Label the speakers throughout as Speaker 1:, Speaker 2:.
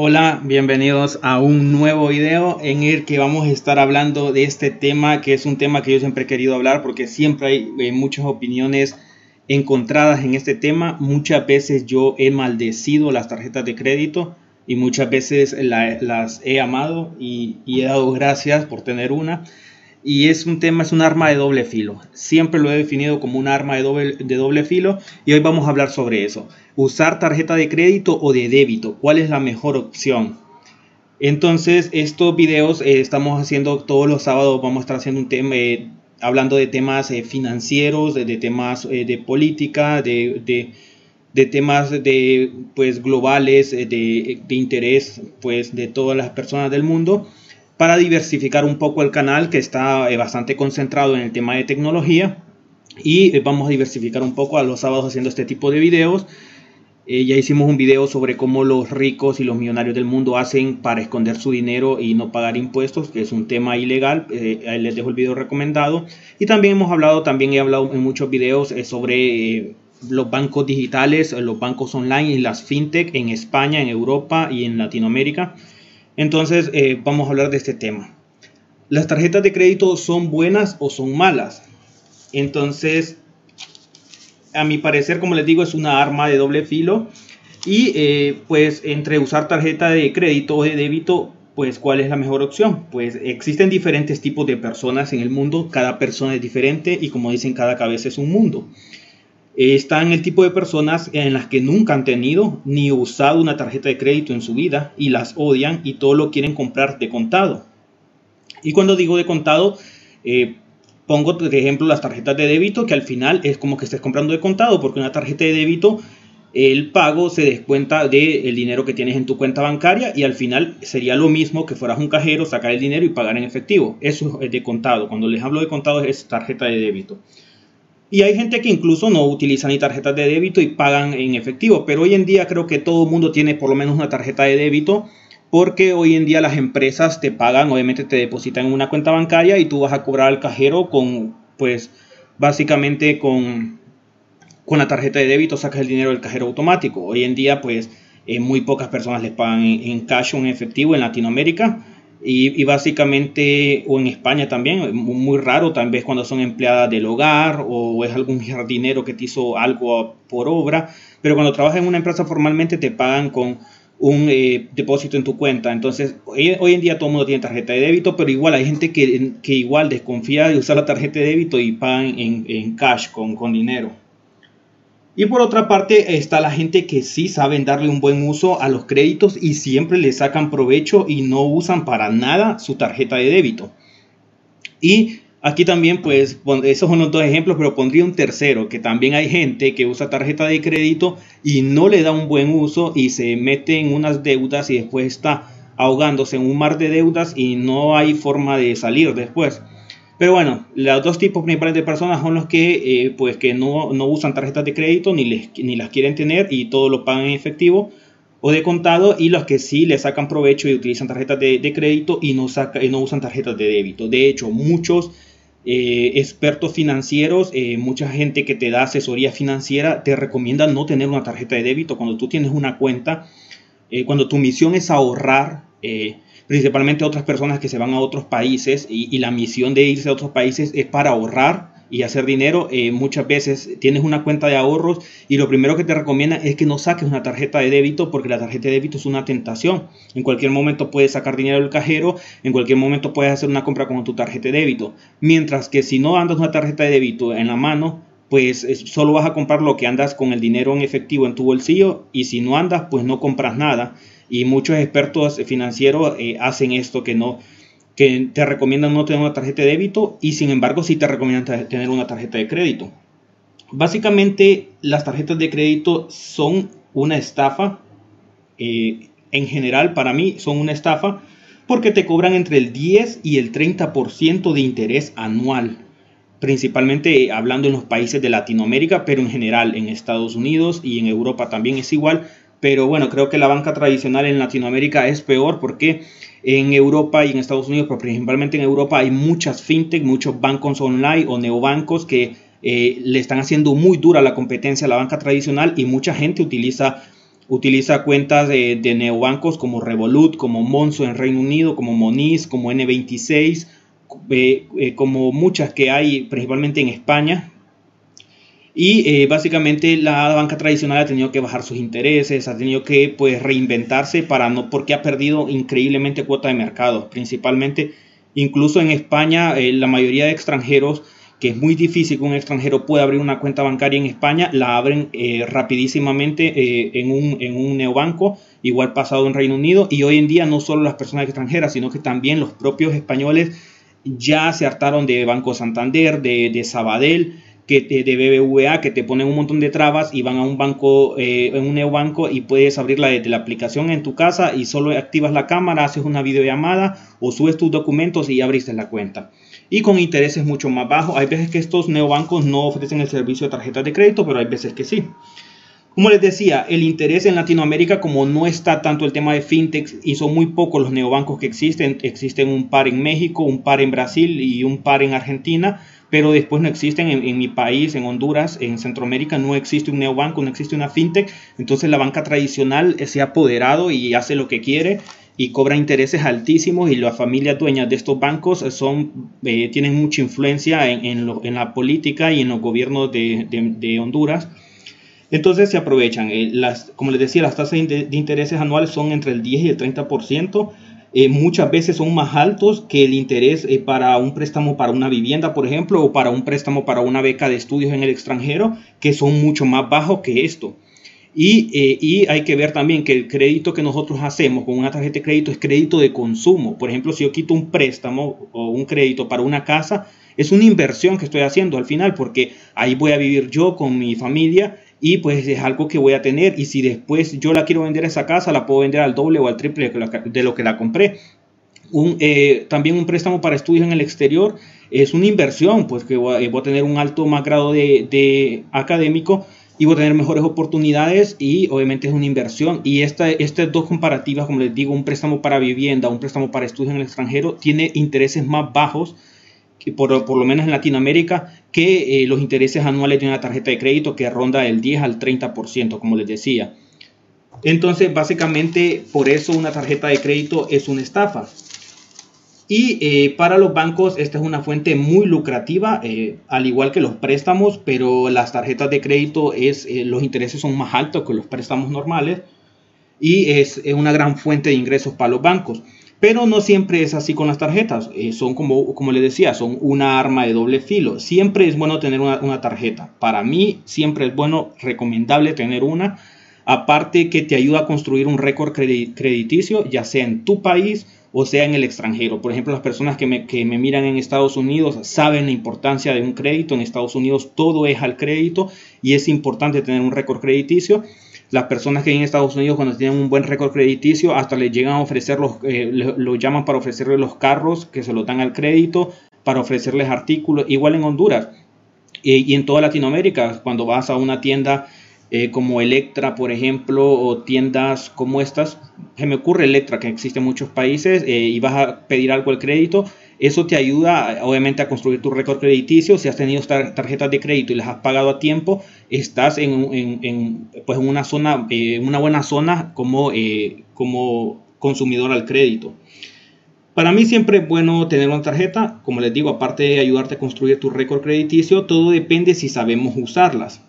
Speaker 1: Hola, bienvenidos a un nuevo video en el que vamos a estar hablando de este tema que es un tema que yo siempre he querido hablar porque siempre hay eh, muchas opiniones encontradas en este tema. Muchas veces yo he maldecido las tarjetas de crédito y muchas veces las he amado y, y he dado gracias por tener una y es un tema, es un arma de doble filo. Siempre lo he definido como un arma de doble, de doble filo y hoy vamos a hablar sobre eso. Usar tarjeta de crédito o de débito, ¿cuál es la mejor opción? Entonces, estos videos eh, estamos haciendo todos los sábados, vamos a estar haciendo un tema, eh, hablando de temas eh, financieros, de, temas de política, de, de, temas de, pues, globales, de, de interés pues, de todas las personas del mundo para diversificar un poco el canal que está eh, bastante concentrado en el tema de tecnología y eh, vamos a diversificar un poco a los sábados haciendo este tipo de videos. Eh, ya hicimos un video sobre cómo los ricos y los millonarios del mundo hacen para esconder su dinero y no pagar impuestos, que es un tema ilegal. ahí les dejo el video recomendado. Y también hemos hablado, también he hablado en muchos videos sobre los bancos digitales, los bancos online y las fintech en España, en Europa y en Latinoamérica. Entonces eh, vamos a hablar de este tema. ¿Las tarjetas de crédito son buenas o son malas? Entonces, a mi parecer, como les digo, es una arma de doble filo. Y eh, pues entre usar tarjeta de crédito o de débito, pues cuál es la mejor opción. Pues existen diferentes tipos de personas en el mundo, cada persona es diferente y como dicen, cada cabeza es un mundo están el tipo de personas en las que nunca han tenido ni usado una tarjeta de crédito en su vida y las odian y todo lo quieren comprar de contado. Y cuando digo de contado, eh, pongo de ejemplo las tarjetas de débito que al final es como que estés comprando de contado porque una tarjeta de débito el pago se descuenta del dinero que tienes en tu cuenta bancaria y al final sería lo mismo que fueras un cajero, sacar el dinero y pagar en efectivo. Eso es de contado. Cuando les hablo de contado es tarjeta de débito. Y hay gente que incluso no utiliza ni tarjetas de débito y pagan en efectivo. Pero hoy en día creo que todo el mundo tiene por lo menos una tarjeta de débito porque hoy en día las empresas te pagan, obviamente te depositan en una cuenta bancaria y tú vas a cobrar al cajero con, pues, básicamente con, con la tarjeta de débito sacas el dinero del cajero automático. Hoy en día, pues, eh, muy pocas personas les pagan en, en cash o en efectivo en Latinoamérica. Y, básicamente, o en España también, muy raro tal vez cuando son empleadas del hogar o es algún jardinero que te hizo algo por obra, pero cuando trabajas en una empresa formalmente te pagan con un eh, depósito en tu cuenta. Entonces, hoy, en día todo mundo tiene tarjeta de débito, pero igual hay gente que, que igual desconfía de usar la tarjeta de débito y pagan en, en cash, con, con dinero. Y por otra parte está la gente que sí saben darle un buen uso a los créditos y siempre le sacan provecho y no usan para nada su tarjeta de débito. Y aquí también pues esos son los dos ejemplos, pero pondría un tercero, que también hay gente que usa tarjeta de crédito y no le da un buen uso y se mete en unas deudas y después está ahogándose en un mar de deudas y no hay forma de salir después. Pero bueno, los dos tipos principales de personas son los que, eh, pues, que no, no, usan tarjetas de crédito ni, les, ni las quieren tener y todo lo pagan en efectivo o de contado y los que sí le sacan provecho y utilizan tarjetas de, de crédito y no, saca, y no usan tarjetas de débito. De hecho, muchos eh, expertos financieros, eh, mucha gente que te da asesoría financiera te recomienda no tener una tarjeta de débito cuando tú tienes una cuenta, cuando tu misión es ahorrar principalmente otras personas que se van a otros países y, la misión de irse a otros países es para ahorrar y hacer dinero, eh, muchas veces tienes una cuenta de ahorros y lo primero que te recomienda es que no saques una tarjeta de débito porque la tarjeta de débito es una tentación. En cualquier momento puedes sacar dinero del cajero, en cualquier momento puedes hacer una compra con tu tarjeta de débito. Mientras que si no andas una tarjeta de débito en la mano, pues solo vas a comprar lo que andas con el dinero en efectivo en tu bolsillo y si no andas, pues no compras nada. Y muchos expertos financieros eh, hacen esto que no que te recomiendan no tener una tarjeta de débito y sin embargo sí te recomiendan tener una tarjeta de crédito. Básicamente las tarjetas de crédito son una estafa. Eh, en general para mí son una estafa porque te cobran entre el 10 y el 30% de interés anual. Principalmente hablando en los países de Latinoamérica, pero en general en Estados Unidos y en Europa también es igual pero bueno, creo que la banca tradicional en Latinoamérica es peor porque en Europa y en Estados Unidos, pero principalmente en Europa, hay muchas fintech, muchos bancos online o neobancos que eh, le están haciendo muy dura la competencia a la banca tradicional y mucha gente utiliza utiliza cuentas de, neobancos como Revolut, como Monzo en Reino Unido, como Moniz, como N26, eh, eh, como muchas que hay principalmente en España. Y eh, básicamente la banca tradicional ha tenido que bajar sus intereses, ha tenido que pues, reinventarse para no, porque ha perdido increíblemente cuota de mercado. Principalmente, incluso en España, la mayoría de extranjeros que es muy difícil que un extranjero pueda abrir una cuenta bancaria en España, la abren eh, rapidísimamente eh, en, un, en un neobanco, igual pasado en Reino Unido, y hoy en día no solo las personas extranjeras, sino que también los propios españoles ya se hartaron de Banco Santander, de, de Sabadell, que de BBVA, que te ponen un montón de trabas y van a un banco, eh, en un neobanco y puedes abrirla desde la aplicación en tu casa y solo activas la cámara, haces una videollamada o subes tus documentos y abriste la cuenta y con intereses mucho más bajos. Hay veces que estos neobancos no ofrecen el servicio de tarjetas de crédito, pero hay veces que sí. Como les decía, el interés en Latinoamérica, como no está tanto el tema de fintech y son muy pocos los neobancos que existen, existen un par en México, un par en Brasil y un par en Argentina, pero después no existen en, en, mi país, en Honduras, en Centroamérica, no existe un neobanco, no existe una fintech, entonces la banca tradicional se ha apoderado y hace lo que quiere y cobra intereses altísimos y las familias dueñas de estos bancos son, eh, tienen mucha influencia en, en, la política y en los gobiernos de, de, Honduras. Entonces se aprovechan. Eh, las, como les decía, las tasas de, intereses anuales son entre el 10 y el 30%. Eh, muchas veces son más altos que el interés para un préstamo para una vivienda, por ejemplo, o para un préstamo para una beca de estudios en el extranjero, que son mucho más bajos que esto. Eh, y, hay que ver también que el crédito que nosotros hacemos con una tarjeta de crédito es crédito de consumo. Por ejemplo, si yo quito un préstamo o un crédito para una casa, es una inversión que estoy haciendo al final porque ahí voy a vivir yo con mi familia y pues es algo que voy a tener y si después yo la quiero vender esa casa, la puedo vender al doble o al triple de lo que la compré. Un, eh, también un préstamo para estudios en el exterior es una inversión, pues que voy a, tener un alto más grado de, de académico y voy a tener mejores oportunidades y obviamente es una inversión. Y esta, estas dos comparativas, como les digo, un préstamo para vivienda, un préstamo para estudios en el extranjero, tiene intereses más bajos, por, por lo menos en Latinoamérica, que eh, los intereses anuales de una tarjeta de crédito que ronda el 10 al 30%, como les decía. Entonces, básicamente, por eso una tarjeta de crédito es una estafa. Y eh, para los bancos esta es una fuente muy lucrativa, eh, al igual que los préstamos, pero las tarjetas de crédito es, los intereses son más altos que los préstamos normales y es, una gran fuente de ingresos para los bancos. Pero no siempre es así con las tarjetas, son como, como les decía, son una arma de doble filo. Siempre es bueno tener una, una tarjeta. Para mí siempre es bueno, recomendable tener una. Aparte que te ayuda a construir un récord crediticio, ya sea en tu país o sea en el extranjero. Por ejemplo, las personas que me, miran en Estados Unidos saben la importancia de un crédito. En Estados Unidos todo es al crédito y es importante tener un récord crediticio. Las personas que en Estados Unidos cuando tienen un buen récord crediticio hasta les llegan a ofrecer los, eh, llaman para ofrecerles los carros que se lo dan al crédito, para ofrecerles artículos, igual en Honduras y en toda Latinoamérica, cuando vas a una tienda eh, como Electra, por ejemplo, o tiendas como estas. Se me ocurre Electra, que existe en muchos países, eh, y vas a pedir algo al crédito. Eso te ayuda, obviamente, a construir tu récord crediticio. Si has tenido tarjetas de crédito y las has pagado a tiempo, estás en, pues en una zona, eh, una buena zona como, como consumidor al crédito. Para mí siempre es bueno tener una tarjeta, como les digo, aparte de ayudarte a construir tu récord crediticio, todo depende si sabemos usarlas.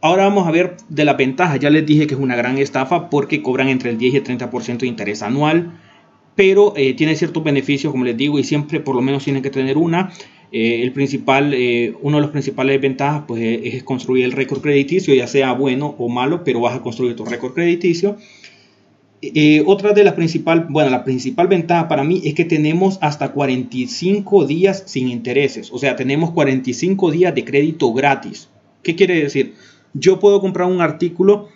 Speaker 1: Ahora vamos a ver de la ventaja. Ya les dije que es una gran estafa porque cobran entre el 10 y el 30% de interés anual. Pero eh, tiene ciertos beneficios, como les digo, y siempre por lo menos tienen que tener una. Eh, el principal, eh, uno de los principales ventajas pues, es construir el récord crediticio, ya sea bueno o malo, pero vas a construir tu récord crediticio. otra de las principales, bueno, la principal ventaja para mí es que tenemos hasta 45 días sin intereses, o sea, tenemos 45 días de crédito gratis. ¿Qué quiere decir? yo puedo comprar un artículo.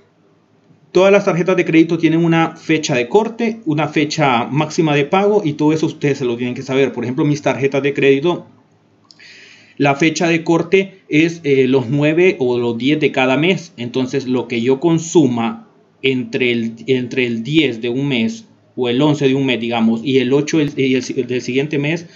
Speaker 1: Todas las tarjetas de crédito tienen una fecha de corte, una fecha máxima de pago y todo eso ustedes se lo tienen que saber. Por ejemplo, mis tarjetas de crédito, la fecha de corte es eh, los 9 o los 10 de cada mes. Entonces, lo que yo consuma entre el, entre el 10 de un mes o el 11 de un mes, digamos, y el 8 del siguiente mes,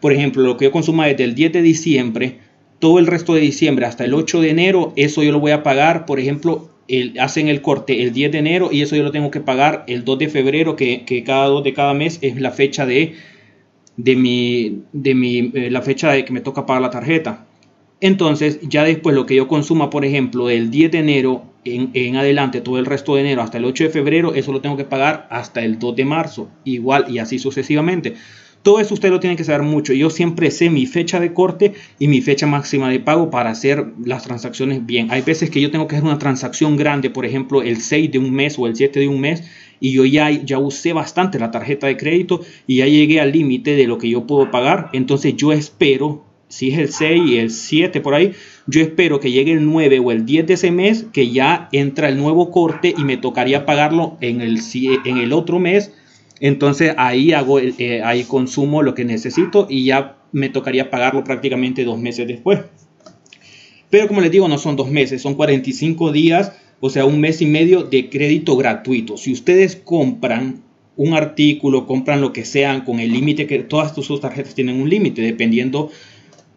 Speaker 1: por ejemplo, lo que yo consuma desde el 10 de diciembre todo el resto de diciembre hasta el 8 de enero, eso yo lo voy a pagar, por ejemplo, hacen el corte el 10 de enero y eso yo lo tengo que pagar el 2 de febrero, que, cada 2 de cada mes es la fecha de, de, mi, de mi, eh, la fecha de que me toca pagar la tarjeta. Entonces, ya después lo que yo consuma, por ejemplo, del 10 de enero en, en, adelante, todo el resto de enero hasta el 8 de febrero, eso lo tengo que pagar hasta el 2 de marzo, igual y así sucesivamente. Todo eso usted lo tiene que saber mucho. Yo siempre sé mi fecha de corte y mi fecha máxima de pago para hacer las transacciones bien. Hay veces que yo tengo que hacer una transacción grande, por ejemplo, el 6 de un mes o el 7 de un mes, y yo ya, ya usé bastante la tarjeta de crédito y ya llegué al límite de lo que yo puedo pagar. Entonces yo espero, si es el 6 y el 7 por ahí, yo espero que llegue el 9 o el 10 de ese mes, que ya entra el nuevo corte y me tocaría pagarlo en el, en el otro mes entonces ahí hago, eh, ahí consumo lo que necesito y ya me tocaría pagarlo prácticamente dos meses después. Pero como les digo, no son dos meses, son 45 días, o sea, un mes y medio de crédito gratuito. Si ustedes compran un artículo, compran lo que sean con el límite que todas sus tarjetas tienen un límite, dependiendo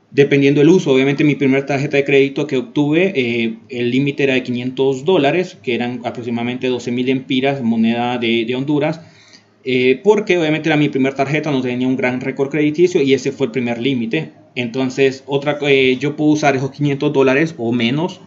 Speaker 1: dependiendo del uso. Obviamente mi primera tarjeta de crédito que obtuve, eh, el límite era de 500 dólares, que eran aproximadamente 12 mil empiras, moneda de Honduras. Eh, porque obviamente era mi primera tarjeta, no tenía un gran récord crediticio y ese fue el primer límite. Entonces, otra, eh, yo puedo usar esos 500 dólares o menos.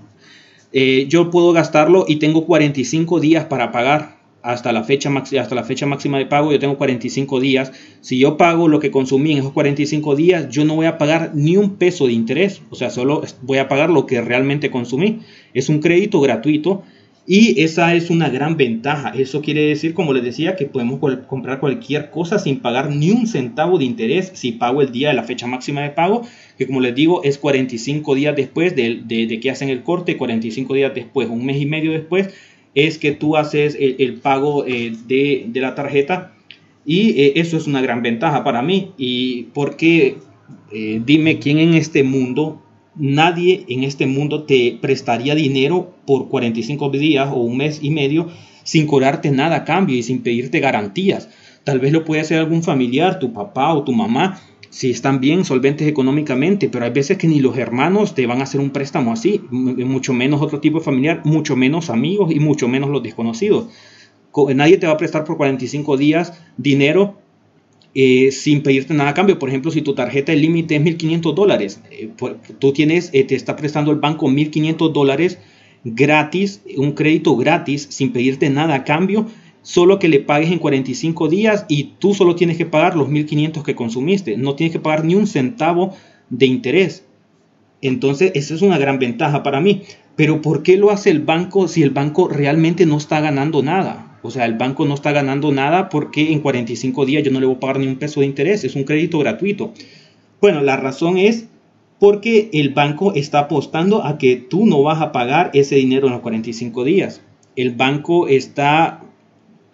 Speaker 1: Eh, yo puedo gastarlo y tengo 45 días para pagar. Hasta la, fecha hasta la fecha máxima de pago yo tengo 45 días. Si yo pago lo que consumí en esos 45 días, yo no voy a pagar ni un peso de interés. O sea, solo voy a pagar lo que realmente consumí. Es un crédito gratuito y esa es una gran ventaja. Eso quiere decir, como les decía, que podemos comprar cualquier cosa sin pagar ni un centavo de interés si pago el día de la fecha máxima de pago, que como les digo es 45 días después de, que hacen el corte, 45 días después, un mes y medio después, es que tú haces el, pago eh, de, la tarjeta. Y eh, eso es una gran ventaja para mí. Y porque, eh, dime quién en este mundo nadie en este mundo te prestaría dinero por 45 días o un mes y medio sin cobrarte nada a cambio y sin pedirte garantías. Tal vez lo puede hacer algún familiar, tu papá o tu mamá, si están bien solventes económicamente, pero hay veces que ni los hermanos te van a hacer un préstamo así, mucho menos otro tipo de familiar, mucho menos amigos y mucho menos los desconocidos. Nadie te va a prestar por 45 días dinero eh, sin pedirte nada a cambio. Por ejemplo, si tu tarjeta de límite es 1.500 dólares, eh, tú tienes, eh, te está prestando el banco 1.500 dólares gratis, un crédito gratis, sin pedirte nada a cambio, solo que le pagues en 45 días y tú solo tienes que pagar los 1.500 que consumiste. No tienes que pagar ni un centavo de interés. Entonces, esa es una gran ventaja para mí. Pero ¿por qué lo hace el banco si el banco realmente no está ganando nada? O sea, el banco no está ganando nada porque en 45 días yo no le voy a pagar ni un peso de interés, es un crédito gratuito. Bueno, la razón es porque el banco está apostando a que tú no vas a pagar ese dinero en los 45 días. El banco está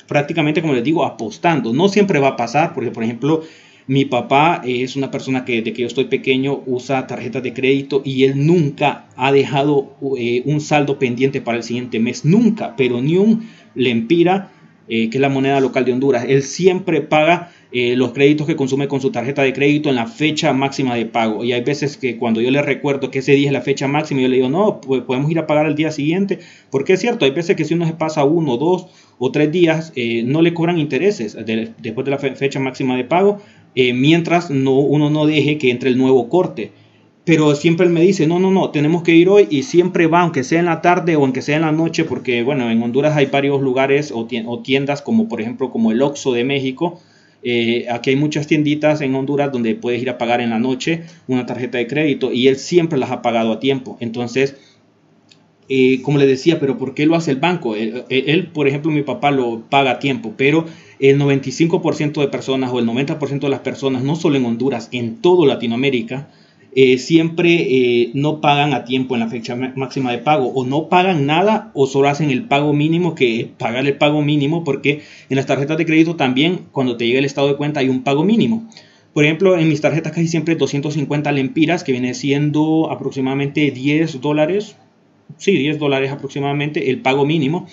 Speaker 1: prácticamente, como les digo, apostando. No siempre va a pasar, porque por ejemplo, mi papá es una persona que desde que yo estoy pequeño usa tarjetas de crédito y él nunca ha dejado eh, un saldo pendiente para el siguiente mes. Nunca, pero ni un lempira, eh, que es la moneda local de Honduras. Él siempre paga eh, los créditos que consume con su tarjeta de crédito en la fecha máxima de pago. Y hay veces que cuando yo le recuerdo que ese día es la fecha máxima, yo le digo, no, pues podemos ir a pagar el día siguiente. Porque es cierto, hay veces que si uno se pasa uno, dos o tres días, no le cobran intereses después de la fecha máxima de pago eh, mientras no, uno no deje que entre el nuevo corte. Pero siempre él me dice, no, no, no, tenemos que ir hoy y siempre va, aunque sea en la tarde o aunque sea en la noche, porque bueno, en Honduras hay varios lugares o tiendas como por ejemplo como el Oxxo de México. Eh, aquí hay muchas tienditas en Honduras donde puedes ir a pagar en la noche una tarjeta de crédito y él siempre las ha pagado a tiempo. Entonces, eh, como le decía, pero ¿por qué lo hace el banco? Él, por ejemplo, mi papá lo paga a tiempo, pero el 95% de personas o el 90% de las personas, no solo en Honduras, en todo Latinoamérica, eh, siempre eh, no pagan a tiempo en la fecha máxima de pago o no pagan nada o solo hacen el pago mínimo que pagar el pago mínimo porque en las tarjetas de crédito también cuando te llega el estado de cuenta hay un pago mínimo. Por ejemplo, en mis tarjetas casi siempre 250 lempiras que viene siendo aproximadamente 10 dólares, sí, 10 dólares aproximadamente el pago mínimo.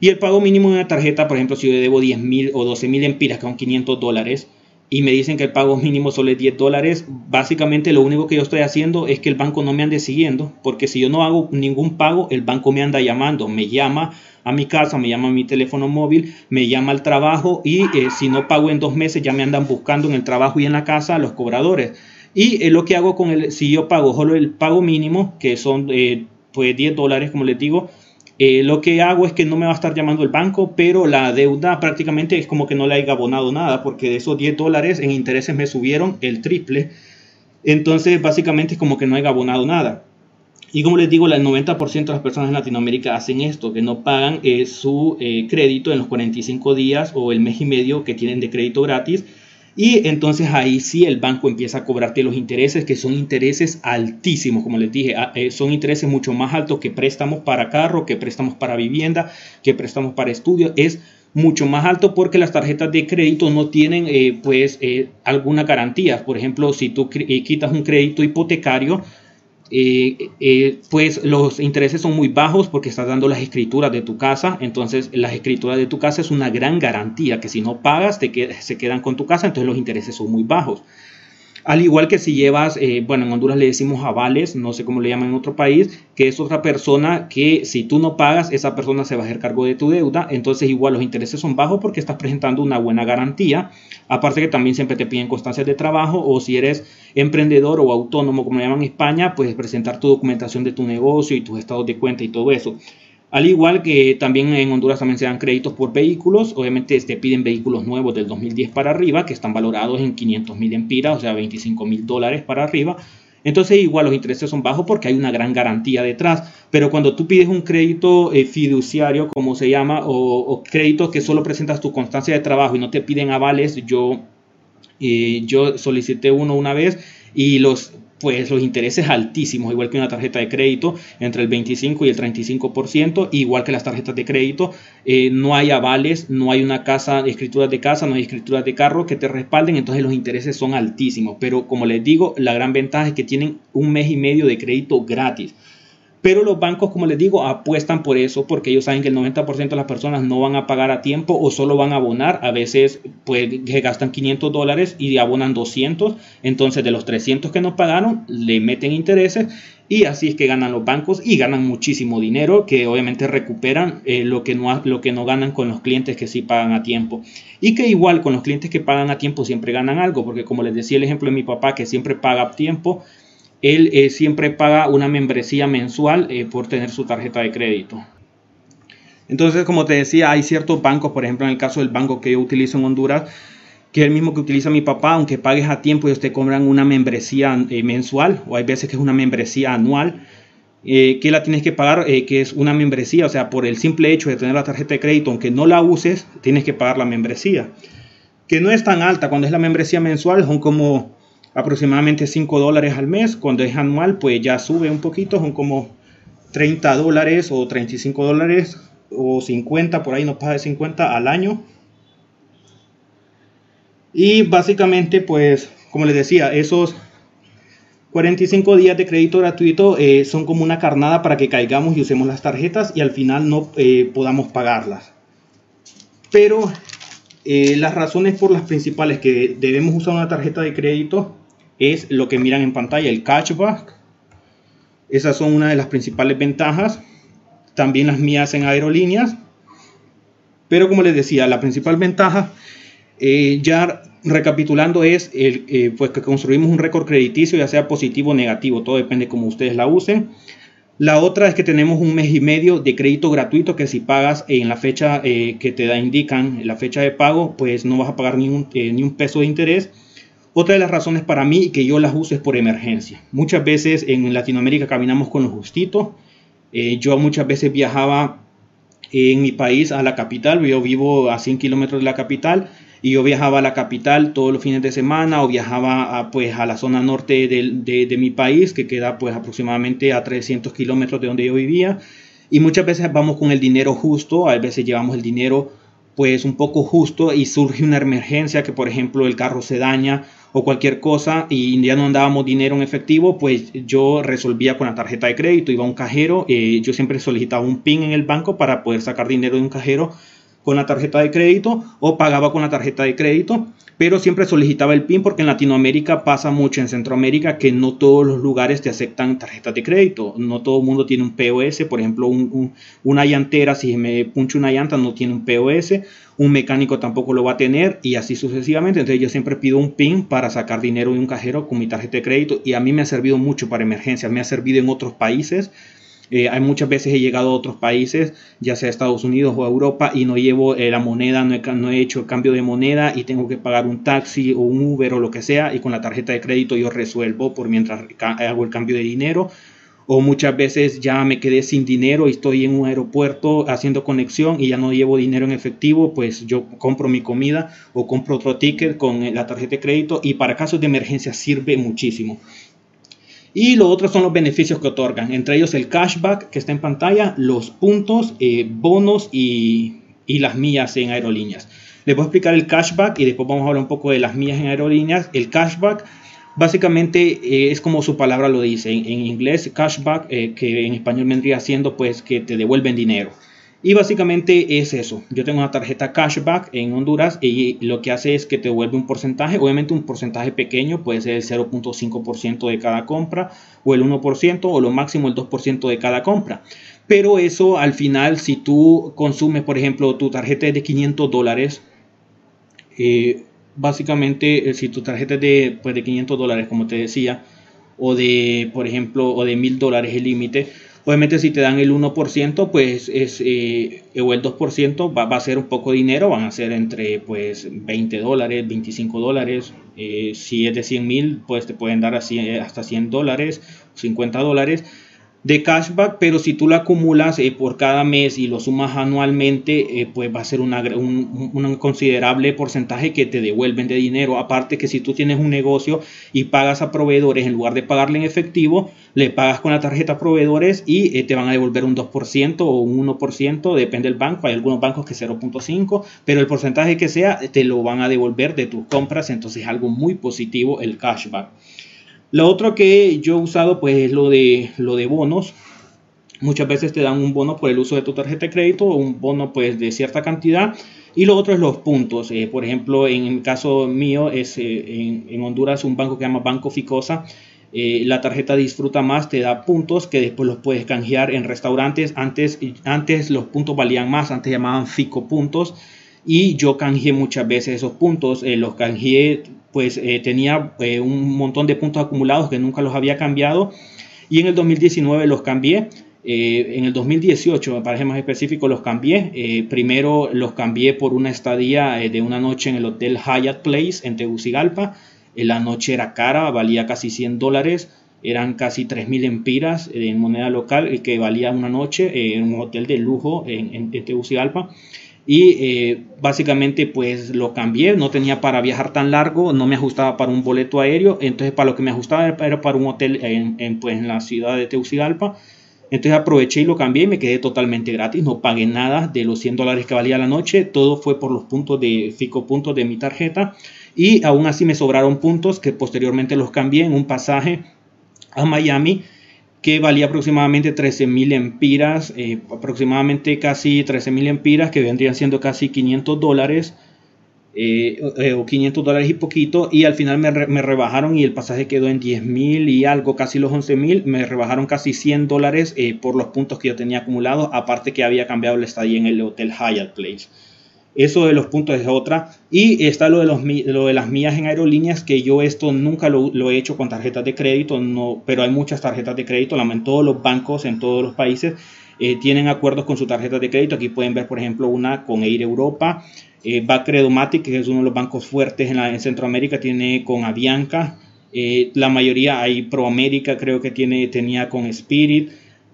Speaker 1: Y el pago mínimo de una tarjeta, por ejemplo, si yo debo 10 mil o 12 mil empiras, que son 500 dólares, y me dicen que el pago mínimo solo es 10 dólares, básicamente lo único que yo estoy haciendo es que el banco no me ande siguiendo, porque si yo no hago ningún pago, el banco me anda llamando, me llama a mi casa, me llama a mi teléfono móvil, me llama al trabajo y eh, si no pago en dos meses ya me andan buscando en el trabajo y en la casa los cobradores. Y eh, lo que hago con el, si yo pago solo el pago mínimo, que son eh, pues 10 dólares, como les digo, eh, lo que hago es que no me va a estar llamando el banco, pero la deuda prácticamente es como que no le haya abonado nada, porque de esos 10 dólares en intereses me subieron el triple. Entonces, básicamente es como que no haya abonado nada. Y como les digo, el 90% de las personas en Latinoamérica hacen esto, que no pagan eh, su eh, crédito en los 45 días o el mes y medio que tienen de crédito gratis y entonces ahí sí el banco empieza a cobrarte los intereses, que son intereses altísimos, como les dije, eh, son intereses mucho más altos que préstamos para carro, que préstamos para vivienda, que préstamos para estudio. Es mucho más alto porque las tarjetas de crédito no tienen eh, pues eh, alguna garantía. Por ejemplo, si tú quitas un crédito hipotecario, eh, eh, pues los intereses son muy bajos porque estás dando las escrituras de tu casa. Entonces, las escrituras de tu casa es una gran garantía que si no pagas, te se quedan con tu casa. Entonces, los intereses son muy bajos. Al igual que si llevas, eh, bueno, en Honduras le decimos avales, no sé cómo le llaman en otro país, que es otra persona que si tú no pagas, esa persona se va a hacer cargo de tu deuda. Entonces igual los intereses son bajos porque estás presentando una buena garantía. Aparte que también siempre te piden constancias de trabajo o si eres emprendedor o autónomo, como le llaman en España, puedes presentar tu documentación de tu negocio y tus estados de cuenta y todo eso. Al igual que también en Honduras también se dan créditos por vehículos, obviamente te piden vehículos nuevos del 2010 para arriba, que están valorados en 500 mil empiras, o sea, 25 mil dólares para arriba. Entonces igual los intereses son bajos porque hay una gran garantía detrás. Pero cuando tú pides un crédito eh, fiduciario, como se llama, o, crédito que solo presentas tu constancia de trabajo y no te piden avales, yo, eh, yo solicité uno una vez y los pues los intereses altísimos, igual que una tarjeta de crédito, entre el 25 y el 35%, igual que las tarjetas de crédito, eh, no hay avales, no hay una casa, escrituras de casa, no hay escrituras de carro que te respalden, entonces los intereses son altísimos, pero como les digo, la gran ventaja es que tienen un mes y medio de crédito gratis. Pero los bancos, como les digo, apuestan por eso porque ellos saben que el 90% de las personas no van a pagar a tiempo o solo van a abonar. A veces pues que gastan 500 dólares y abonan 200. Entonces de los 300 que no pagaron le meten intereses y así es que ganan los bancos y ganan muchísimo dinero que obviamente recuperan eh, lo, que no, lo que no ganan con los clientes que sí pagan a tiempo. Y que igual con los clientes que pagan a tiempo siempre ganan algo porque como les decía el ejemplo de mi papá que siempre paga a tiempo él eh, siempre paga una membresía mensual eh, por tener su tarjeta de crédito. Entonces, como te decía, hay ciertos bancos, por ejemplo, en el caso del banco que yo utilizo en Honduras, que es el mismo que utiliza mi papá, aunque pagues a tiempo, ellos te cobran una membresía eh, mensual, o hay veces que es una membresía anual, que la tienes que pagar, que es una membresía, o sea, por el simple hecho de tener la tarjeta de crédito, aunque no la uses, tienes que pagar la membresía, que no es tan alta, cuando es la membresía mensual son como aproximadamente 5 dólares al mes. Cuando es anual, pues ya sube un poquito, son como 30 dólares o 35 dólares o 50, por ahí no pasa de 50 al año. Y básicamente, pues, como les decía, esos 45 días de crédito gratuito eh, son como una carnada para que caigamos y usemos las tarjetas y al final no eh, podamos pagarlas. Pero eh, las razones por las principales que debemos usar una tarjeta de crédito es lo que miran en pantalla, el cashback. Esas son una de las principales ventajas. También las mías en aerolíneas. Pero como les decía, la principal ventaja, eh, ya recapitulando, es el, eh, pues que construimos un récord crediticio, ya sea positivo o negativo. Todo depende cómo ustedes la usen. La otra es que tenemos un mes y medio de crédito gratuito que si pagas en la fecha eh, que te da, indican, la fecha de pago, pues no vas a pagar ni un, ni un peso de interés. Otra de las razones para mí que yo las uso es por emergencia. Muchas veces en Latinoamérica caminamos con los justitos. Eh, yo muchas veces viajaba en mi país a la capital. Yo vivo a 100 kilómetros de la capital y yo viajaba a la capital todos los fines de semana o viajaba a, pues, a la zona norte de, de, mi país que queda pues aproximadamente a 300 kilómetros de donde yo vivía. Y muchas veces vamos con el dinero justo, a veces llevamos el dinero pues un poco justo y surge una emergencia que por ejemplo el carro se daña o cualquier cosa y ya no andábamos dinero en efectivo, pues yo resolvía con la tarjeta de crédito, iba a un cajero, eh, yo siempre solicitaba un PIN en el banco para poder sacar dinero de un cajero con la tarjeta de crédito o pagaba con la tarjeta de crédito pero siempre solicitaba el PIN porque en Latinoamérica pasa mucho, en Centroamérica, que no todos los lugares te aceptan tarjetas de crédito. No todo el mundo tiene un POS, por ejemplo, una llantera, si me puncho una llanta, no tiene un POS, un mecánico tampoco lo va a tener y así sucesivamente. Entonces yo siempre pido un PIN para sacar dinero de un cajero con mi tarjeta de crédito y a mí me ha servido mucho para emergencias, me ha servido en otros países eh, hay muchas veces he llegado a otros países, ya sea Estados Unidos o Europa, y no llevo eh, la moneda, no he, no he hecho cambio de moneda y tengo que pagar un taxi o un Uber o lo que sea, y con la tarjeta de crédito yo resuelvo por mientras hago el cambio de dinero o muchas veces ya me quedé sin dinero y estoy en un aeropuerto haciendo conexión y ya no llevo dinero en efectivo, pues yo compro mi comida o compro otro ticket con la tarjeta de crédito y para casos de emergencia sirve muchísimo. Y lo otro son los beneficios que otorgan, entre ellos el cashback que está en pantalla, los puntos, eh, bonos y, y, las millas en aerolíneas. Les voy a explicar el cashback y después vamos a hablar un poco de las millas en aerolíneas. El cashback básicamente eh, es como su palabra lo dice, en, inglés cashback, eh, que en español vendría siendo pues que te devuelven dinero. Y básicamente es eso. Yo tengo una tarjeta cashback en Honduras y lo que hace es que te devuelve un porcentaje, obviamente un porcentaje pequeño, puede ser el 0.5% de cada compra o el 1% o lo máximo el 2% de cada compra. Pero eso al final, si tú consumes, por ejemplo, tu tarjeta es de 500 dólares, eh, básicamente eh, si tu tarjeta es de, pues, de 500 dólares, como te decía, o de, por ejemplo, o de 1000 dólares el límite, Obviamente si te dan el 1%, pues es, eh, o el 2% va, va, a ser un poco de dinero, van a ser entre pues 20 dólares, 25 dólares. Eh, si es de 100 mil, pues te pueden dar así, hasta 100 dólares, 50 dólares de cashback, pero si tú lo acumulas eh, por cada mes y lo sumas anualmente, eh, pues va a ser un, considerable porcentaje que te devuelven de dinero. Aparte que si tú tienes un negocio y pagas a proveedores, en lugar de pagarle en efectivo, le pagas con la tarjeta a proveedores y eh, te van a devolver un 2% o un 1%, depende del banco. Hay algunos bancos que 0.5, pero el porcentaje que sea te lo van a devolver de tus compras, entonces es algo muy positivo el cashback. Lo otro que yo he usado pues es lo de, lo de bonos. Muchas veces te dan un bono por el uso de tu tarjeta de crédito o un bono pues de cierta cantidad. Y lo otro es los puntos. Eh, por ejemplo, en el caso mío es eh, en, Honduras un banco que se llama Banco Ficosa. Eh, la tarjeta disfruta más, te da puntos que después los puedes canjear en restaurantes. Antes, antes los puntos valían más, antes llamaban Fico puntos. Y yo canjeé muchas veces esos puntos. los canjeé pues eh, tenía eh, un montón de puntos acumulados que nunca los había cambiado y en el 2019 los cambié. Eh, en el 2018, para ser más específico, los cambié. primero los cambié por una estadía de una noche en el Hotel Hyatt Place en Tegucigalpa. la noche era cara, valía casi 100 dólares. Eran casi 3.000 empiras en moneda local, que valía una noche en un hotel de lujo en, en Tegucigalpa y eh, básicamente pues lo cambié, no tenía para viajar tan largo, no me ajustaba para un boleto aéreo, entonces para lo que me ajustaba era para un hotel en, pues, en la ciudad de Tegucigalpa. Entonces aproveché y lo cambié y me quedé totalmente gratis, no pagué nada de los 100 dólares que valía la noche, todo fue por los puntos de Fico puntos de mi tarjeta. Y aún así me sobraron puntos que posteriormente los cambié en un pasaje a Miami que valía aproximadamente 13.000 empiras, eh, aproximadamente casi 13.000 empiras, que vendrían siendo casi 500 dólares, eh, eh, o 500 dólares y poquito, y al final me, me rebajaron y el pasaje quedó en 10.000 y algo, casi los 11.000, me rebajaron casi 100 dólares por los puntos que yo tenía acumulados, aparte que había cambiado el estadía en el Hotel Hyatt Place. Eso de los puntos es otra. Y está lo de, los, lo de las mías en aerolíneas, que yo esto nunca lo, he hecho con tarjetas de crédito, no, pero hay muchas tarjetas de crédito, en todos los bancos, en todos los países, eh, tienen acuerdos con su tarjeta de crédito. Aquí pueden ver, por ejemplo, una con Air Europa, eh, Bacredomatic, que es uno de los bancos fuertes en, la, en Centroamérica, tiene con Avianca. Eh, la mayoría hay ProAmérica, creo que tiene, tenía con Spirit.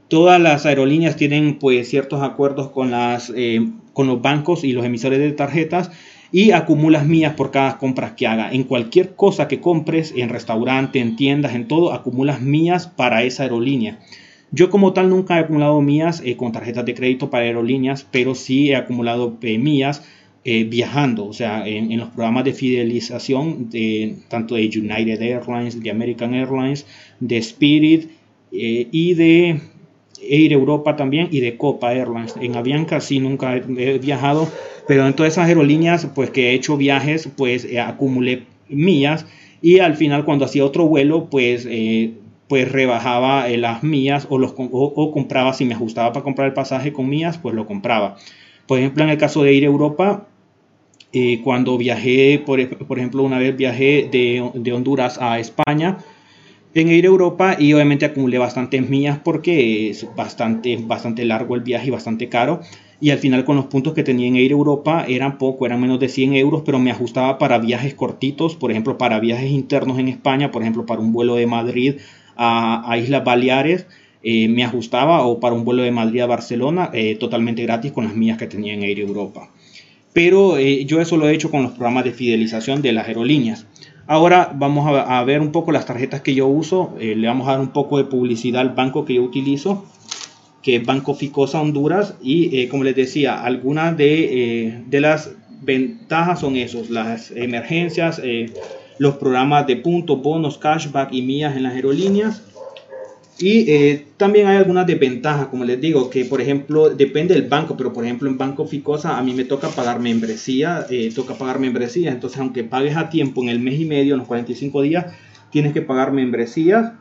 Speaker 1: Todas las aerolíneas tienen pues ciertos acuerdos con las eh, con los bancos y los emisores de tarjetas y acumulas mías por cada compra que haga. En cualquier cosa que compres, en restaurante, en tiendas, en todo, acumulas mías para esa aerolínea. Yo como tal nunca he acumulado mías eh, con tarjetas de crédito para aerolíneas, pero sí he acumulado eh, mías eh, viajando, o sea, en, los programas de fidelización de, tanto de United Airlines, de American Airlines, de Spirit y de Air Europa también y de Copa Airlines. En Avianca sí nunca he viajado Pero en todas esas aerolíneas, pues que he hecho viajes, pues eh, acumulé millas y al final cuando hacía otro vuelo, pues, eh, pues rebajaba eh, las millas o, los, o, compraba, si me ajustaba para comprar el pasaje con millas, pues lo compraba. Por ejemplo, en el caso de ir a Europa, cuando viajé, por, por, ejemplo, una vez viajé de, de Honduras a España, en ir a Europa y obviamente acumulé bastantes millas porque es bastante, bastante largo el viaje y bastante caro. Y al final con los puntos que tenía en ir a Europa eran poco, eran menos de 100 euros, pero me ajustaba para viajes cortitos, por ejemplo, para viajes internos en España, por ejemplo, para un vuelo de Madrid a, Islas Baleares. Eh, me ajustaba o para un vuelo de Madrid a Barcelona eh, totalmente gratis con las millas que tenía en Air Europa. Pero eh, yo eso lo he hecho con los programas de fidelización de las aerolíneas. Ahora vamos a, ver un poco las tarjetas que yo uso. Eh, le vamos a dar un poco de publicidad al banco que yo utilizo, que es Banco Ficosa Honduras. Y eh, como les decía, algunas de, eh, de, las ventajas son esos, las emergencias, los programas de puntos, bonos, cashback y millas en las aerolíneas. Y eh, también hay algunas desventajas, como les digo, que por ejemplo depende del banco, pero por ejemplo en Banco Ficosa a mí me toca pagar membresía, eh, toca pagar membresía, entonces aunque pagues a tiempo en el mes y medio, en los 45 días, tienes que pagar membresías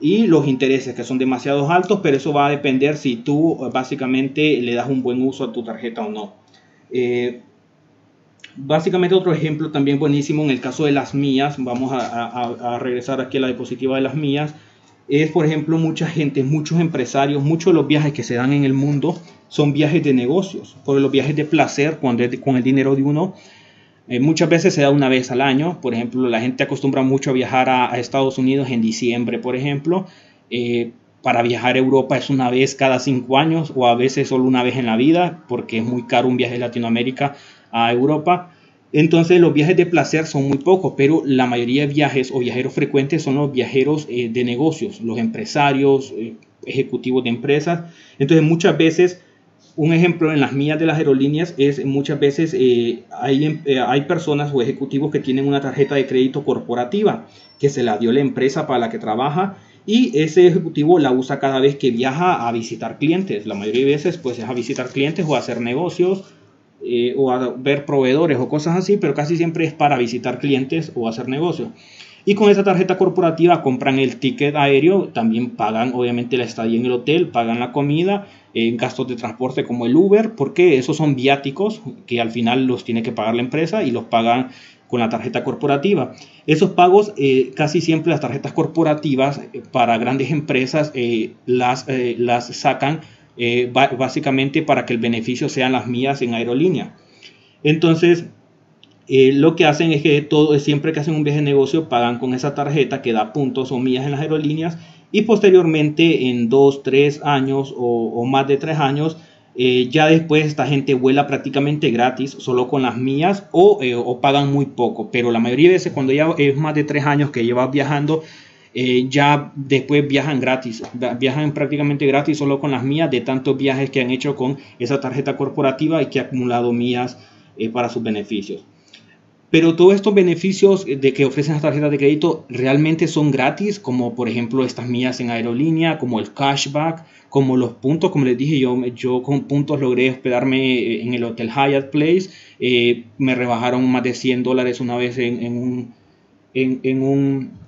Speaker 1: y los intereses que son demasiado altos, pero eso va a depender si tú básicamente le das un buen uso a tu tarjeta o no. Eh, básicamente otro ejemplo también buenísimo en el caso de las mías, vamos a, a regresar aquí a la diapositiva de las mías es, por ejemplo, mucha gente, muchos empresarios, muchos de los viajes que se dan en el mundo son viajes de negocios, porque los viajes de placer, cuando con el dinero de uno, eh, muchas veces se da una vez al año. Por ejemplo, la gente acostumbra mucho a viajar a, Estados Unidos en diciembre, por ejemplo. Eh, para viajar a Europa es una vez cada cinco años o a veces solo una vez en la vida, porque es muy caro un viaje de Latinoamérica a Europa. Entonces los viajes de placer son muy pocos, pero la mayoría de viajes o viajeros frecuentes son los viajeros eh, de negocios, los empresarios, eh, ejecutivos de empresas. Entonces muchas veces, un ejemplo en las mías de las aerolíneas es muchas veces eh, hay, em, hay personas o ejecutivos que tienen una tarjeta de crédito corporativa que se la dio la empresa para la que trabaja y ese ejecutivo la usa cada vez que viaja a visitar clientes. La mayoría de veces pues es a visitar clientes o a hacer negocios eh, o a ver proveedores o cosas así, pero casi siempre es para visitar clientes o hacer negocios. Y con esa tarjeta corporativa compran el ticket aéreo, también pagan obviamente la estadía en el hotel, pagan la comida, en gastos de transporte como el Uber, porque esos son viáticos que al final los tiene que pagar la empresa y los pagan con la tarjeta corporativa. Esos pagos, eh, casi siempre las tarjetas corporativas eh, para grandes empresas las, las sacan eh, básicamente para que el beneficio sean las mías en aerolínea. Entonces, eh, lo que hacen es que todo, siempre que hacen un viaje de negocio pagan con esa tarjeta que da puntos o millas en las aerolíneas y posteriormente en dos, tres años o, más de tres años eh, ya después esta gente vuela prácticamente gratis solo con las mías o, o, pagan muy poco. Pero la mayoría de veces cuando ya es más de tres años que llevas viajando, eh, ya después viajan gratis, viajan prácticamente gratis solo con las mías de tantos viajes que han hecho con esa tarjeta corporativa y que ha acumulado mías eh, para sus beneficios. Pero todos estos beneficios de que ofrecen las tarjetas de crédito realmente son gratis, como por ejemplo estas mías en aerolínea, como el cashback, como los puntos, como les dije, yo, yo con puntos logré hospedarme en el Hotel Hyatt Place, eh, me rebajaron más de 100 dólares una vez en, en un, en un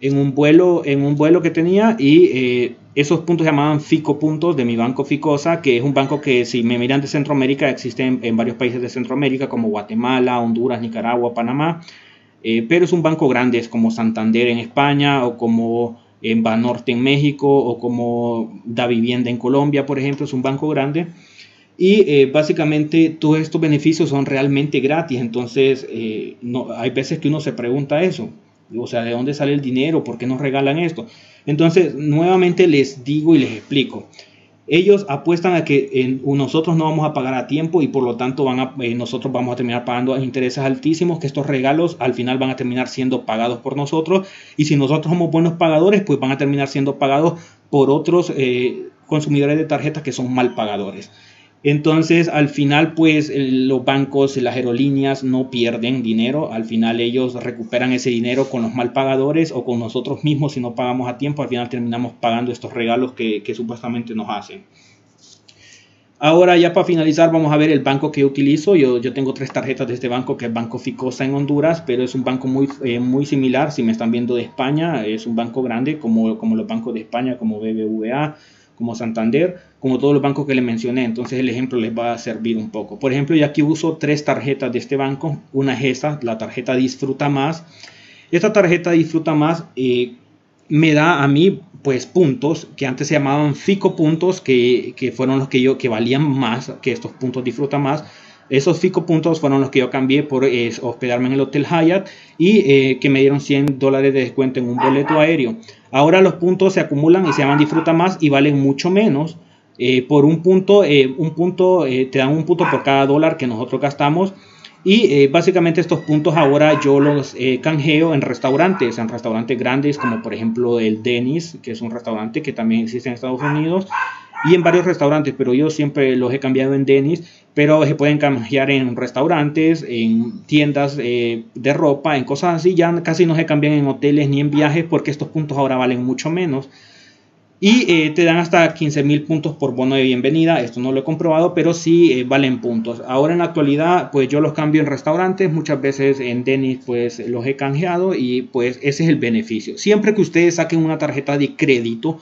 Speaker 1: en un vuelo, en un vuelo que tenía y eh, esos puntos se llamaban Fico puntos de mi banco Ficosa, que es un banco que si me miran de Centroamérica existe en, varios países de Centroamérica como Guatemala, Honduras, Nicaragua, Panamá, eh, pero es un banco grande, es como Santander en España o como en Banorte en México o como Da Vivienda en Colombia, por ejemplo, es un banco grande. Y eh, básicamente todos estos beneficios son realmente gratis, entonces no, hay veces que uno se pregunta eso. O sea, ¿de dónde sale el dinero? ¿Por qué nos regalan esto? Entonces, nuevamente les digo y les explico. Ellos apuestan a que nosotros no vamos a pagar a tiempo y por lo tanto van a, eh, nosotros vamos a terminar pagando intereses altísimos, que estos regalos al final van a terminar siendo pagados por nosotros y si nosotros somos buenos pagadores, pues van a terminar siendo pagados por otros eh, consumidores de tarjetas que son mal pagadores. Entonces, al final, pues los bancos las aerolíneas no pierden dinero. Al final ellos recuperan ese dinero con los mal pagadores o con nosotros mismos si no pagamos a tiempo. Al final terminamos pagando estos regalos que, supuestamente nos hacen. Ahora ya para finalizar vamos a ver el banco que utilizo. Yo, yo tengo tres tarjetas de este banco que es Banco Ficosa en Honduras, pero es un banco muy, eh, muy similar. Si me están viendo de España, es un banco grande como, como los bancos de España, como BBVA, como Santander, como todos los bancos que les mencioné. Entonces el ejemplo les va a servir un poco. Por ejemplo, yo aquí uso tres tarjetas de este banco. Una es esta, la tarjeta Disfruta Más. Esta tarjeta Disfruta Más eh, me da a mí pues puntos que antes se llamaban Fico puntos, que, que, fueron los que yo que valían más que estos puntos Disfruta Más. Esos Fico puntos fueron los que yo cambié por eh, hospedarme en el Hotel Hyatt y eh, que me dieron 100 dólares de descuento en un boleto aéreo. Ahora los puntos se acumulan y se llaman Disfruta Más y valen mucho menos. Eh, por un punto, un punto te dan un punto por cada dólar que nosotros gastamos. Y básicamente estos puntos ahora yo los canjeo en restaurantes, en restaurantes grandes como por ejemplo el Dennis, que es un restaurante que también existe en Estados Unidos, y en varios restaurantes, pero yo siempre los he cambiado en Dennis, pero se pueden cambiar en restaurantes, en tiendas eh, de ropa, en cosas así, ya casi no se cambian en hoteles ni en viajes porque estos puntos ahora valen mucho menos. Y eh, te dan hasta 15 mil puntos por bono de bienvenida. Esto no lo he comprobado, pero sí eh, valen puntos. Ahora en la actualidad, pues yo los cambio en restaurantes. Muchas veces en Dennis, pues los he canjeado y pues ese es el beneficio. Siempre que ustedes saquen una tarjeta de crédito,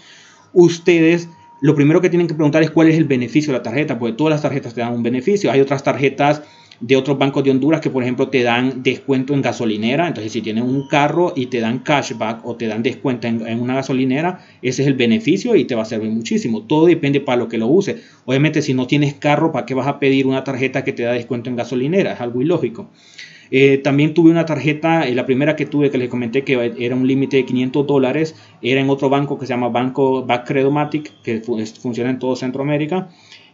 Speaker 1: ustedes lo primero que tienen que preguntar es cuál es el beneficio de la tarjeta, porque todas las tarjetas te dan un beneficio. Hay otras tarjetas de otros bancos de Honduras que, por ejemplo, te dan descuento en gasolinera. Entonces, si tienes un carro y te dan cashback o te dan descuento en, una gasolinera, ese es el beneficio y te va a servir muchísimo. Todo depende para lo que lo uses. Obviamente, si no tienes carro, ¿para qué vas a pedir una tarjeta que te da descuento en gasolinera? Es algo ilógico. Eh, también tuve una tarjeta, eh, la primera que tuve que les comenté que era un límite de 500 dólares, era en otro banco que se llama Banco Backcredomatic, que funciona en todo Centroamérica.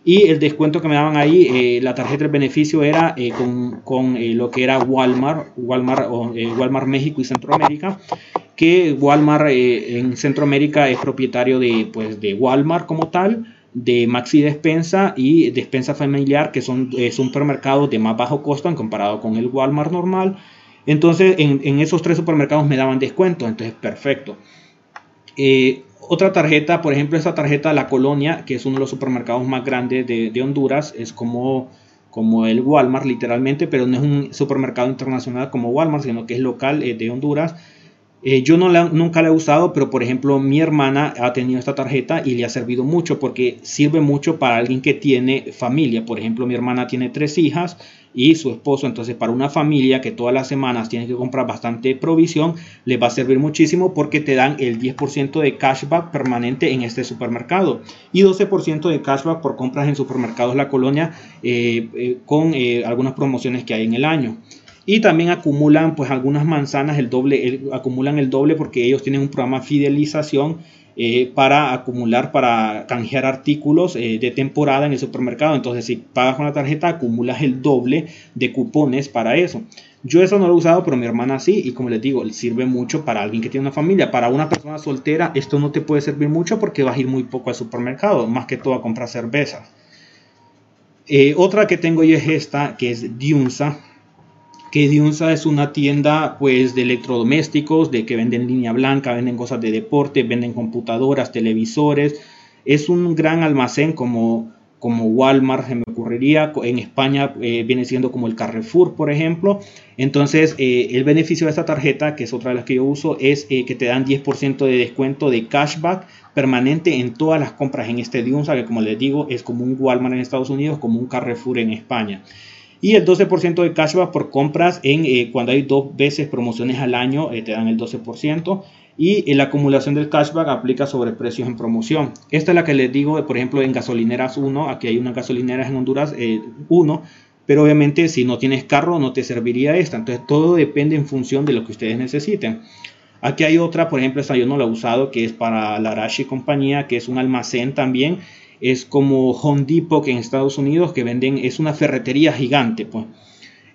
Speaker 1: Y el descuento que me daban ahí, eh, la tarjeta de beneficio era con, con lo que era Walmart, Walmart, Walmart México y Centroamérica, que Walmart en Centroamérica es propietario de, pues, de Walmart como tal de Maxi Despensa y Despensa Familiar, que son supermercados de más bajo costo en comparado con el Walmart normal. Entonces, en, esos tres supermercados me daban descuento, entonces perfecto. Eh, otra tarjeta, por ejemplo, esta tarjeta La Colonia, que es uno de los supermercados más grandes de, Honduras, es como, como el Walmart literalmente, pero no es un supermercado internacional como Walmart, sino que es local eh, de Honduras. Eh, yo nunca la he usado, pero por ejemplo mi hermana ha tenido esta tarjeta y le ha servido mucho porque sirve mucho para alguien que tiene familia. Por ejemplo, mi hermana tiene tres hijas y su esposo. Entonces, para una familia que todas las semanas tiene que comprar bastante provisión, le va a servir muchísimo porque te dan el 10% de cashback permanente en este supermercado y 12% de cashback por compras en supermercados La Colonia eh, eh, con algunas promociones que hay en el año y también acumulan pues algunas manzanas el doble acumulan el doble porque ellos tienen un programa de fidelización eh, para acumular para canjear artículos eh, de temporada en el supermercado. Entonces si pagas con la tarjeta acumulas el doble de cupones para eso. Yo eso no lo he usado pero mi hermana sí. Y como les digo sirve mucho para alguien que tiene una familia. Para una persona soltera esto no te puede servir mucho porque vas a ir muy poco al supermercado más que todo a comprar cervezas eh, otra que tengo yo es esta que es Diunsa que Diunsa es una tienda pues de electrodomésticos, de que venden línea blanca, venden cosas de deporte, venden computadoras, televisores. Es un gran almacén como, como Walmart, se me ocurriría. En España eh, viene siendo como el Carrefour, por ejemplo. Entonces, eh, el beneficio de esta tarjeta, que es otra de las que yo uso, es eh, que te dan 10% de descuento de cashback permanente en todas las compras en este Diunsa, que como les digo, es como un Walmart en Estados Unidos, como un Carrefour en España y el 12% de cashback por compras en eh, cuando hay dos veces promociones al año eh, te dan el 12% y la acumulación del cashback aplica sobre precios en promoción. Esta es la que les digo, por ejemplo, en gasolineras 1, aquí hay una gasolinera en Honduras 1, eh, pero obviamente si no tienes carro no te serviría esta, entonces todo depende en función de lo que ustedes necesiten. Aquí hay otra, por ejemplo, esta yo no la he usado, que es para la Arashi compañía, que es un almacén también es como Home Depot en Estados Unidos que venden, es una ferretería gigante, pues.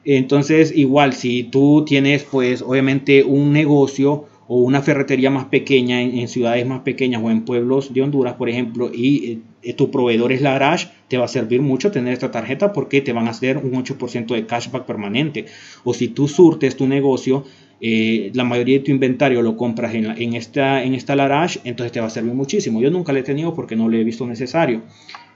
Speaker 1: Entonces, igual, si tú tienes, pues, obviamente un negocio o una ferretería más pequeña en, ciudades más pequeñas o en pueblos de Honduras, por ejemplo, y eh, tu proveedor es la Garage, te va a servir mucho tener esta tarjeta porque te van a hacer un 8% de cashback permanente. O si tú surtes tu negocio, eh, la mayoría de tu inventario lo compras en, en, esta, en esta Larage, entonces te va a servir muchísimo. Yo nunca lo he tenido porque no lo he visto necesario.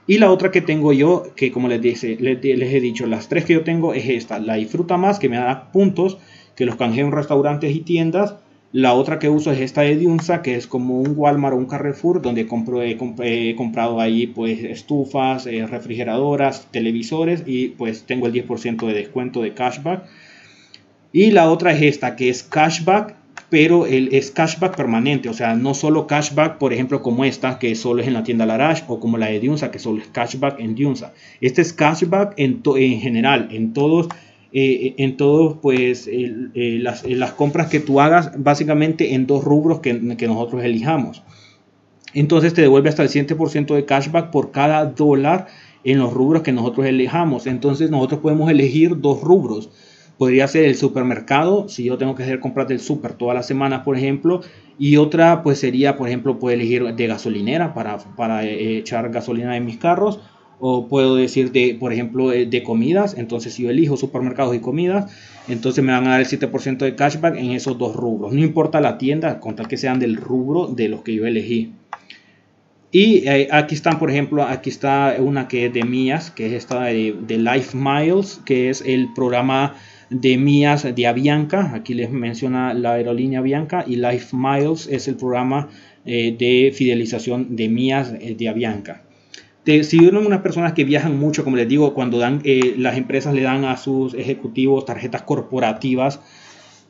Speaker 1: Y la otra que tengo yo, que como les, dice, les, he dicho, las tres que yo tengo es esta, la disfruta más, que me da puntos, que los canjeo en restaurantes y tiendas. La otra que uso es esta de Diunsa, que es como un Walmart o un Carrefour, donde compro, he, comprado ahí pues estufas, eh, refrigeradoras, televisores y pues tengo el 10% de descuento de cashback. Y la otra es esta, que es cashback pero el, es cashback permanente, o sea, no solo cashback, por ejemplo, como esta, que solo es en la tienda Larash, o como la de Diunsa, que solo es cashback en Diunsa. Este es cashback en, en general, en todos, eh, en todos, pues, eh, las, las, compras que tú hagas, básicamente en dos rubros que, que nosotros elijamos. Entonces te devuelve hasta el 100% de cashback por cada dólar en los rubros que nosotros elijamos. Entonces nosotros podemos elegir dos rubros Podría ser el supermercado, si yo tengo que hacer compras del super todas las semanas, por ejemplo. Y otra, pues sería, por ejemplo, puedo elegir de gasolinera para, para eh, echar gasolina en mis carros. O puedo decir, de, por ejemplo, eh, de comidas. Entonces, si yo elijo supermercados y comidas, entonces me van a dar el 7% de cashback en esos dos rubros. No importa la tienda, con tal que sean del rubro de los que yo elegí. Y eh, aquí están, por ejemplo, aquí está una que es de mías, que es esta de, de Life Miles, que es el programa de mías de Avianca. Aquí les menciona la aerolínea Avianca y Life Miles es el programa eh, de fidelización de mías eh, de Avianca. si uno unas personas que viajan mucho, como les digo, cuando dan, eh, las empresas le dan a sus ejecutivos tarjetas corporativas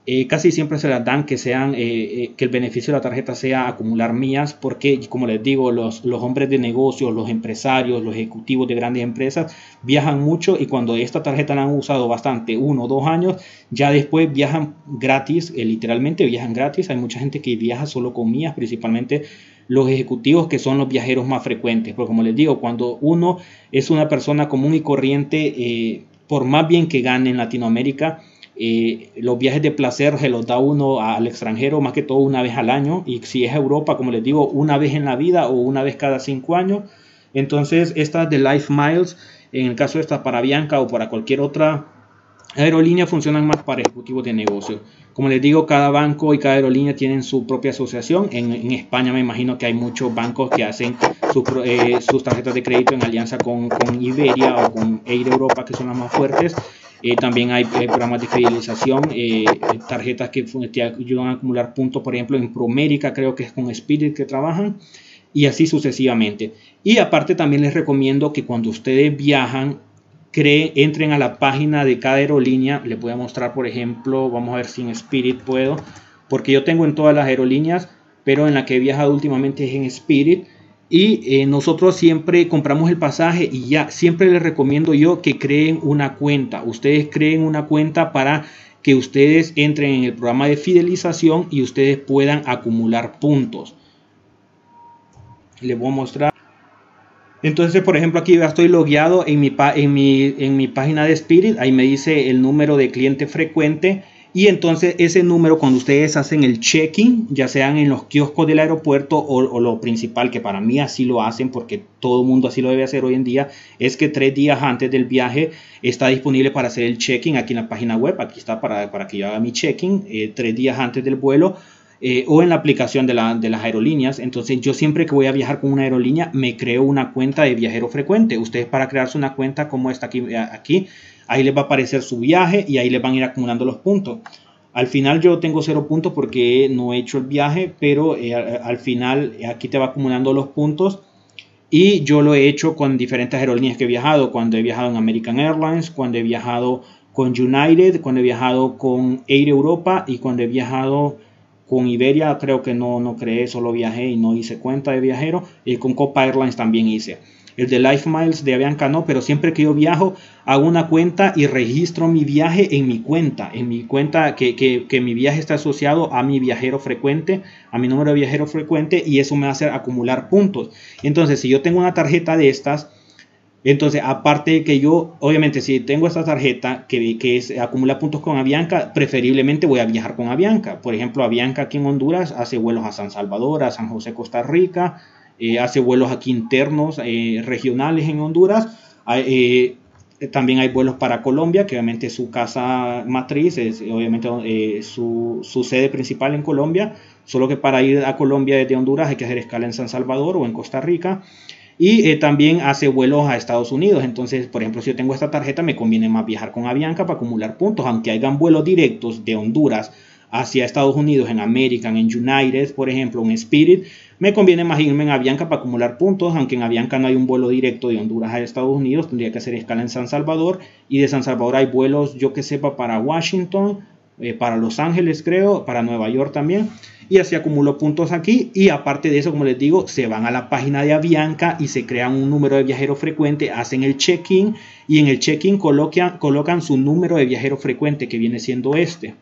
Speaker 1: eh, casi siempre se las dan que sean eh, eh, que el beneficio de la tarjeta sea acumular mías porque como les digo los, los hombres de negocios los empresarios los ejecutivos de grandes empresas viajan mucho y cuando esta tarjeta la han usado bastante uno o dos años ya después viajan gratis literalmente viajan gratis. Hay mucha gente que viaja solo con mías principalmente los ejecutivos que son los viajeros más frecuentes. Porque como les digo cuando uno es una persona común y corriente por más bien que gane en Latinoamérica los viajes de placer se los da uno al extranjero más que todo una vez al año y si es Europa, como les digo, una vez en la vida o una vez cada cinco años. Entonces estas de Life Miles, en el caso de esta para Bianca o para cualquier otra aerolínea, funcionan más para ejecutivos de negocio. Como les digo, cada banco y cada aerolínea tienen su propia asociación. En, España me imagino que hay muchos bancos que hacen eh, sus tarjetas de crédito en alianza con, con Iberia o con Air Europa, que son las más fuertes. Eh, también hay eh, programas de fidelización, eh, tarjetas que te ayudan a acumular puntos, por ejemplo, en Promérica creo que es con Spirit que trabajan y así sucesivamente. Y aparte también les recomiendo que cuando ustedes viajan, creen, entren a la página de cada aerolínea. Les voy a mostrar, por ejemplo, vamos a ver si en Spirit puedo, porque yo tengo en todas las aerolíneas, pero en la que he viajado últimamente es en Spirit y eh, nosotros siempre compramos el pasaje y ya siempre les recomiendo yo que creen una cuenta. Ustedes creen una cuenta para que ustedes entren en el programa de fidelización y ustedes puedan acumular puntos. Les voy a mostrar. Entonces, por ejemplo, aquí ya estoy logueado en mi, en mi, en mi página de Spirit. Ahí me dice el número de cliente frecuente y entonces ese número, cuando ustedes hacen el check-in, ya sean en los kioscos del aeropuerto o, lo principal, que para mí así lo hacen porque todo el mundo así lo debe hacer hoy en día, es que tres días antes del viaje está disponible para hacer el check-in aquí en la página web. Aquí está para, para que yo haga mi check-in eh, tres días antes del vuelo. Eh, o en la aplicación de, la, de, las aerolíneas. Entonces yo siempre que voy a viajar con una aerolínea me creo una cuenta de viajero frecuente. Ustedes para crearse una cuenta como esta aquí, aquí ahí les va a aparecer su viaje y ahí les van a ir acumulando los puntos. Al final yo tengo cero puntos porque no he hecho el viaje, pero eh, al final aquí te va acumulando los puntos. Y yo lo he hecho con diferentes aerolíneas que he viajado. Cuando he viajado en American Airlines, cuando he viajado con United, cuando he viajado con Air Europa y cuando he viajado con Iberia, creo que no, no creé, solo viajé y no hice cuenta de viajero. Y con Copa Airlines también hice. El de Life Miles de Avianca no, pero siempre que yo viajo hago una cuenta y registro mi viaje en mi cuenta, en mi cuenta que, que, mi viaje está asociado a mi viajero frecuente, a mi número de viajero frecuente y eso me hace acumular puntos. Entonces, si yo tengo una tarjeta de estas, entonces, aparte de que yo, obviamente, si tengo esta tarjeta que, que es, acumula puntos con Avianca, preferiblemente voy a viajar con Avianca. Por ejemplo, Avianca aquí en Honduras hace vuelos a San Salvador, a San José, Costa Rica, eh, hace vuelos aquí internos, eh, regionales en Honduras. Eh, también hay vuelos para Colombia, que obviamente su casa matriz es obviamente su, sede principal en Colombia, solo que para ir a Colombia desde Honduras hay que hacer escala en San Salvador o en Costa Rica. y también hace vuelos a Estados Unidos. Entonces, por ejemplo, si yo tengo esta tarjeta, me conviene más viajar con Avianca para acumular puntos, aunque hayan vuelos directos de Honduras hacia Estados Unidos en American, en United, por ejemplo, en Spirit, me conviene más irme en Avianca para acumular puntos, aunque en Avianca no hay un vuelo directo de Honduras a Estados Unidos, tendría que hacer escala en San Salvador y de San Salvador hay vuelos, yo que sepa, para Washington, eh, para Los Ángeles creo, para Nueva York también y así acumulo puntos aquí y aparte de eso como les digo se van a la página de Avianca y se crean un número de viajero frecuente hacen el check-in y en el check-in colocan, colocan su número de viajero frecuente que viene siendo este.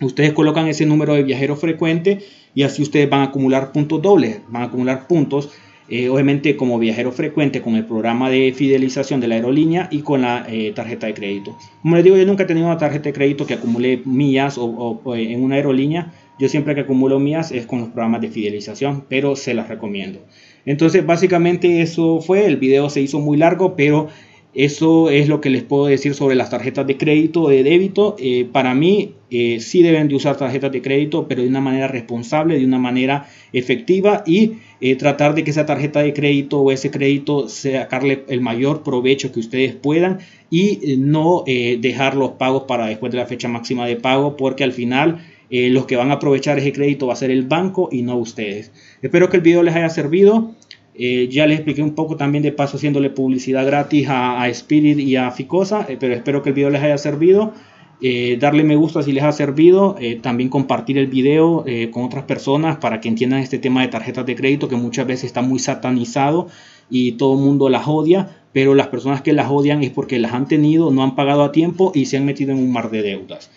Speaker 1: Ustedes colocan ese número de viajero frecuente y así ustedes van a acumular puntos dobles van a acumular puntos eh, obviamente como viajero frecuente con el programa de fidelización de la aerolínea y con la eh, tarjeta de crédito. Como les digo, yo nunca he tenido una tarjeta de crédito que acumule millas o, en una aerolínea. Yo siempre que acumulo millas es con los programas de fidelización, pero se las recomiendo. Entonces, básicamente eso fue. El video se hizo muy largo, pero eso es lo que les puedo decir sobre las tarjetas de crédito o de débito. Eh, para mí, eh, sí deben de usar tarjetas de crédito, pero de una manera responsable, de una manera efectiva y eh, tratar de que esa tarjeta de crédito o ese crédito sacarle el mayor provecho que ustedes puedan y no dejar los pagos para después de la fecha máxima de pago, porque al final los que van a aprovechar ese crédito va a ser el banco y no ustedes. Espero que el video les haya servido. Eh, ya les expliqué un poco también de paso haciéndole publicidad gratis a, Spirit y a Ficosa, eh, pero espero que el video les haya servido. Eh, darle me gusta si les ha servido, también compartir el video con otras personas para que entiendan este tema de tarjetas de crédito que muchas veces está muy satanizado y todo el mundo las odia, pero las personas que las odian es porque las han tenido, no han pagado a tiempo y se han metido en un mar de deudas.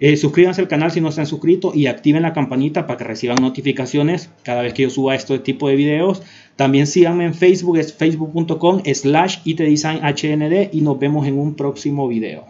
Speaker 1: Eh, suscríbanse al canal si no se han suscrito y activen la campanita para que reciban notificaciones cada vez que yo suba este tipo de videos. También síganme en Facebook, es facebook.com slash itdesignhnd y nos vemos en un próximo video.